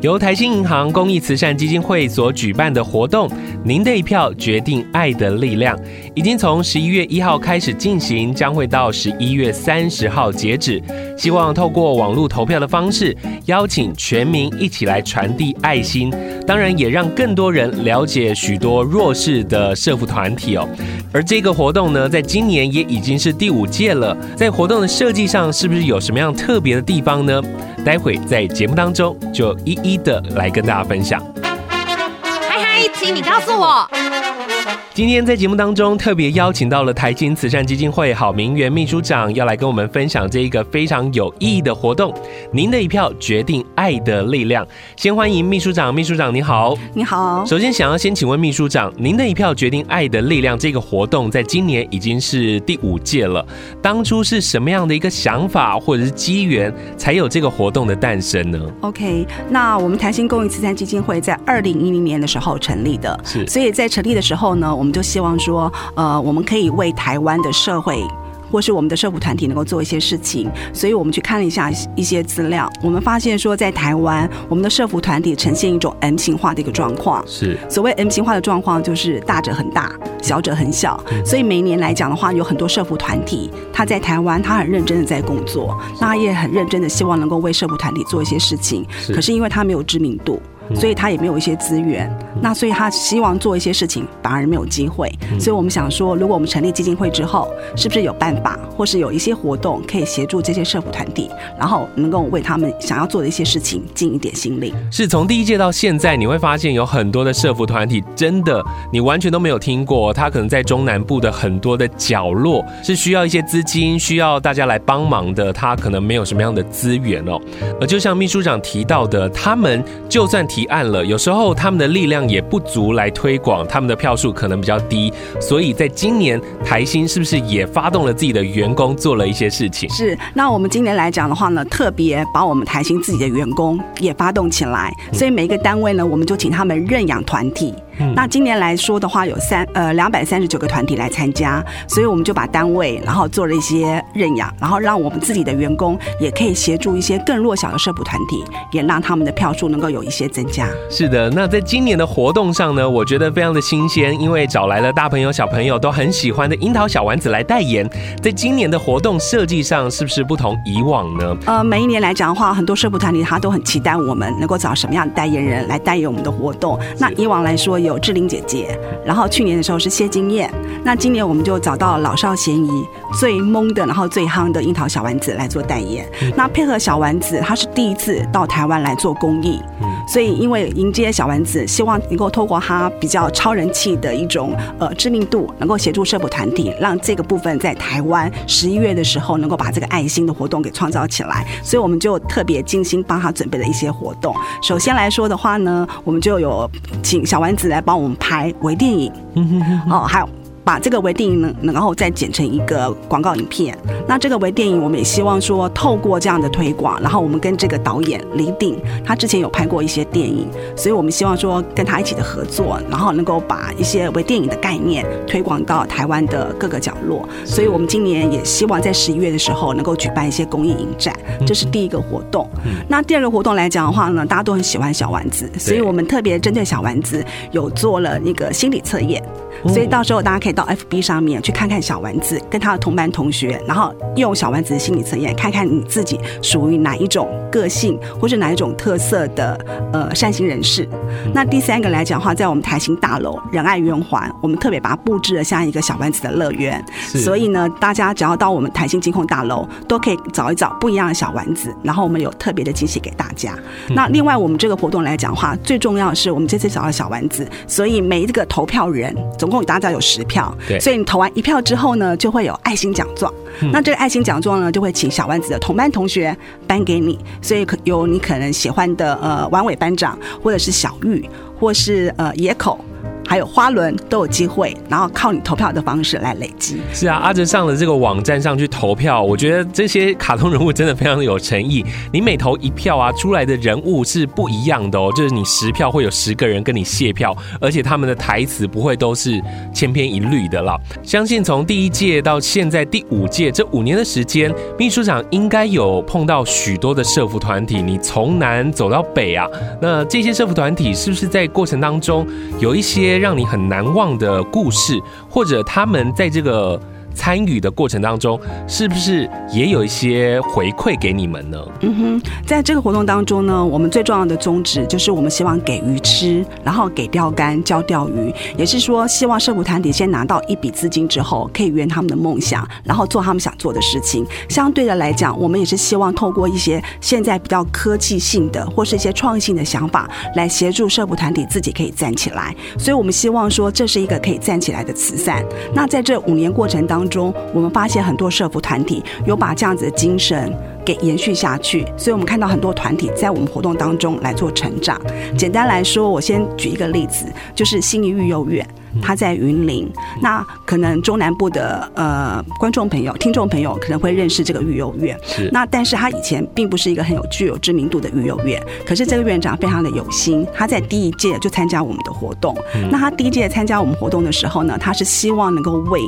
由台新银行公益慈善基金会所举办的活动，您的一票决定爱的力量，已经从十一月一号开始进行，将会到十一月三十号截止。希望透过网络投票的方式，邀请全民一起来传递爱心，当然也让更多人了解许多弱势的社福团体哦。而这个活动呢，在今年也已经是第五届了。在活动的设计上，是不是有什么样特别的地方呢？待会在节目当中就一一的来跟大家分享。嗨嗨，请你告诉我。今天在节目当中特别邀请到了台新慈善基金会好名媛秘书长，要来跟我们分享这一个非常有意义的活动。您的一票决定爱的力量。先欢迎秘书长，秘书长你好。你好。首先想要先请问秘书长，您的一票决定爱的力量这个活动，在今年已经是第五届了。当初是什么样的一个想法或者是机缘，才有这个活动的诞生呢？OK，那我们台新公益慈善基金会在二零一零年的时候成立的，是。所以在成立的时候呢，我们我们就希望说，呃，我们可以为台湾的社会，或是我们的社福团体能够做一些事情。所以我们去看了一下一些资料，我们发现说，在台湾，我们的社福团体呈现一种 M 型化的一个状况。是所谓 M 型化的状况，就是大者很大，小者很小。所以每一年来讲的话，有很多社福团体，他在台湾，他很认真的在工作，那他也很认真的希望能够为社福团体做一些事情。可是因为他没有知名度。所以他也没有一些资源，那所以他希望做一些事情，反而没有机会。所以我们想说，如果我们成立基金会之后，是不是有办法，或是有一些活动可以协助这些社福团体，然后能够为他们想要做的一些事情尽一点心力？是从第一届到现在，你会发现有很多的社福团体，真的你完全都没有听过，他可能在中南部的很多的角落是需要一些资金，需要大家来帮忙的，他可能没有什么样的资源哦。而就像秘书长提到的，他们就算提。提案了，有时候他们的力量也不足来推广，他们的票数可能比较低，所以在今年台新是不是也发动了自己的员工做了一些事情？是，那我们今年来讲的话呢，特别把我们台新自己的员工也发动起来，所以每一个单位呢，我们就请他们认养团体。那今年来说的话，有三呃两百三十九个团体来参加，所以我们就把单位，然后做了一些认养，然后让我们自己的员工也可以协助一些更弱小的社福团体，也让他们的票数能够有一些增加。是的，那在今年的活动上呢，我觉得非常的新鲜，因为找来了大朋友小朋友都很喜欢的樱桃小丸子来代言。在今年的活动设计上，是不是不同以往呢？呃，每一年来讲的话，很多社福团体他都很期待我们能够找什么样的代言人来代言我们的活动。那以往来说，有志玲姐姐，然后去年的时候是谢金燕，那今年我们就找到老少咸宜、最懵的，然后最夯的樱桃小丸子来做代言。那配合小丸子，他是第一次到台湾来做公益，所以因为迎接小丸子，希望能够透过他比较超人气的一种呃知名度，能够协助社福团体，让这个部分在台湾十一月的时候能够把这个爱心的活动给创造起来。所以我们就特别精心帮他准备了一些活动。首先来说的话呢，我们就有请小丸子来帮我们。拍微电影，哦，还有。把这个微电影呢，然后再剪成一个广告影片。那这个微电影，我们也希望说，透过这样的推广，然后我们跟这个导演李鼎，他之前有拍过一些电影，所以我们希望说跟他一起的合作，然后能够把一些微电影的概念推广到台湾的各个角落。所以我们今年也希望在十一月的时候能够举办一些公益影展，这是第一个活动。那第二个活动来讲的话呢，大家都很喜欢小丸子，所以我们特别针对小丸子有做了那个心理测验。所以到时候大家可以到 FB 上面去看看小丸子跟他的同班同学，然后用小丸子的心理测验，看看你自己属于哪一种个性，或是哪一种特色的呃善心人士。那第三个来讲的话，在我们台新大楼仁爱圆环，我们特别把它布置了像一个小丸子的乐园。所以呢，大家只要到我们台新金控大楼，都可以找一找不一样的小丸子，然后我们有特别的惊喜给大家。那另外我们这个活动来讲的话，最重要的是我们这次找到小丸子，所以每一个投票人总总共大家有十票，对，所以你投完一票之后呢，就会有爱心奖状。嗯、那这个爱心奖状呢，就会请小丸子的同班同学颁给你，所以可有你可能喜欢的呃王伟班长，或者是小玉，或是呃野口。还有花轮都有机会，然后靠你投票的方式来累积。是啊，阿哲上了这个网站上去投票，我觉得这些卡通人物真的非常的有诚意。你每投一票啊，出来的人物是不一样的哦。就是你十票会有十个人跟你谢票，而且他们的台词不会都是千篇一律的啦。相信从第一届到现在第五届这五年的时间，秘书长应该有碰到许多的社福团体。你从南走到北啊，那这些社福团体是不是在过程当中有一些？让你很难忘的故事，或者他们在这个。参与的过程当中，是不是也有一些回馈给你们呢？嗯哼，在这个活动当中呢，我们最重要的宗旨就是我们希望给鱼吃，然后给钓竿教钓鱼，也是说希望社福团体先拿到一笔资金之后，可以圆他们的梦想，然后做他们想做的事情。相对的来讲，我们也是希望透过一些现在比较科技性的或是一些创新的想法，来协助社福团体自己可以站起来。所以我们希望说，这是一个可以站起来的慈善。那在这五年过程当中，中，我们发现很多社服团体有把这样子的精神给延续下去，所以我们看到很多团体在我们活动当中来做成长。简单来说，我先举一个例子，就是新一育幼院。他在云林，那可能中南部的呃观众朋友、听众朋友可能会认识这个育幼院。是。那但是他以前并不是一个很有具有知名度的育幼院，可是这个院长非常的有心，他在第一届就参加我们的活动。嗯。那他第一届参加我们活动的时候呢，他是希望能够为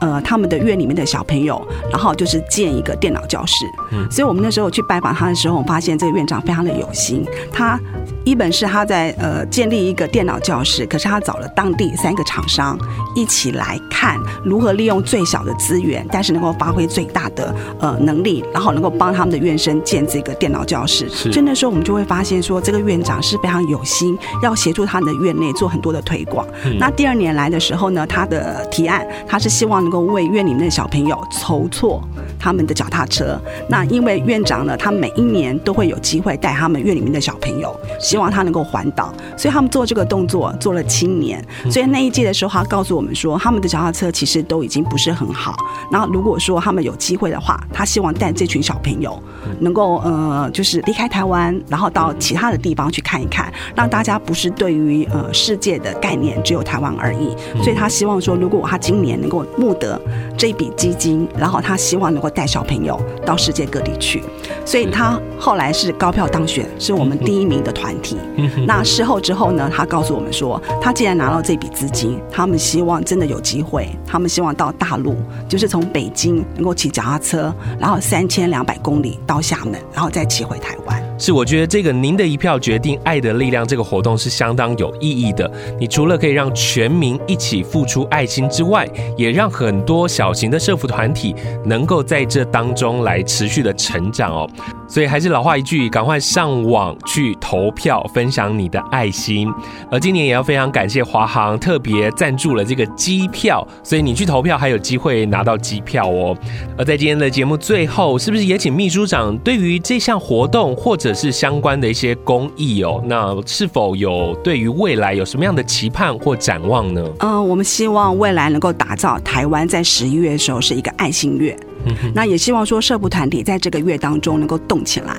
呃他们的院里面的小朋友，然后就是建一个电脑教室。嗯。所以我们那时候去拜访他的时候，我发现这个院长非常的有心。他一本是他在呃建立一个电脑教室，可是他找了当地三个厂。商一起来看如何利用最小的资源，但是能够发挥最大的呃能力，然后能够帮他们的院生建这个电脑教室。所以那时候我们就会发现说，这个院长是非常有心，要协助他们的院内做很多的推广。嗯。那第二年来的时候呢，他的提案他是希望能够为院里面的小朋友筹措他们的脚踏车。那因为院长呢，他每一年都会有机会带他们院里面的小朋友，希望他能够环岛，所以他们做这个动作做了七年。所以那一届。的时候，他告诉我们说，他们的脚踏车其实都已经不是很好。然后，如果说他们有机会的话，他希望带这群小朋友能够呃，就是离开台湾，然后到其他的地方去看一看，让大家不是对于呃世界的概念只有台湾而已。所以他希望说，如果他今年能够募得这笔基金，然后他希望能够带小朋友到世界各地去。所以他后来是高票当选，是我们第一名的团体。那事后之后呢，他告诉我们说，他既然拿到这笔资金。他们希望真的有机会，他们希望到大陆，就是从北京能够骑脚踏车，然后三千两百公里到厦门，然后再骑回台湾。是，我觉得这个“您的一票决定爱的力量”这个活动是相当有意义的。你除了可以让全民一起付出爱心之外，也让很多小型的社福团体能够在这当中来持续的成长哦。所以还是老话一句，赶快上网去投票，分享你的爱心。而今年也要非常感谢华航特别赞助了这个机票，所以你去投票还有机会拿到机票哦。而在今天的节目最后，是不是也请秘书长对于这项活动或者是相关的一些公益哦，那是否有对于未来有什么样的期盼或展望呢？嗯、呃，我们希望未来能够打造台湾在十一月的时候是一个爱心月，嗯、那也希望说社部团体在这个月当中能够动起来。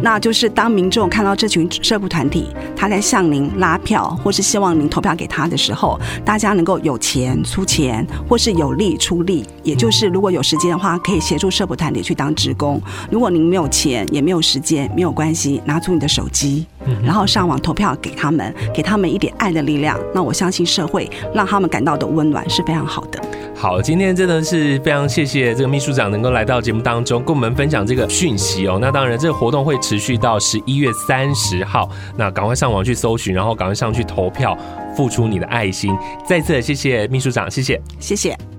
那就是当民众看到这群社福团体他在向您拉票，或是希望您投票给他的时候，大家能够有钱出钱，或是有力出力。也就是如果有时间的话，可以协助社福团体去当职工。如果您没有钱也没有时间，没有关系，拿出你的手机，然后上网投票给他们，给他们一点爱的力量。那我相信社会让他们感到的温暖是非常好的。好，今天真的是非常谢谢这个秘书长能够来到节目当中，跟我们分享这个讯息哦。那当然，这个活动会持续到十一月三十号，那赶快上网去搜寻，然后赶快上去投票，付出你的爱心。再次谢谢秘书长，谢谢，谢谢。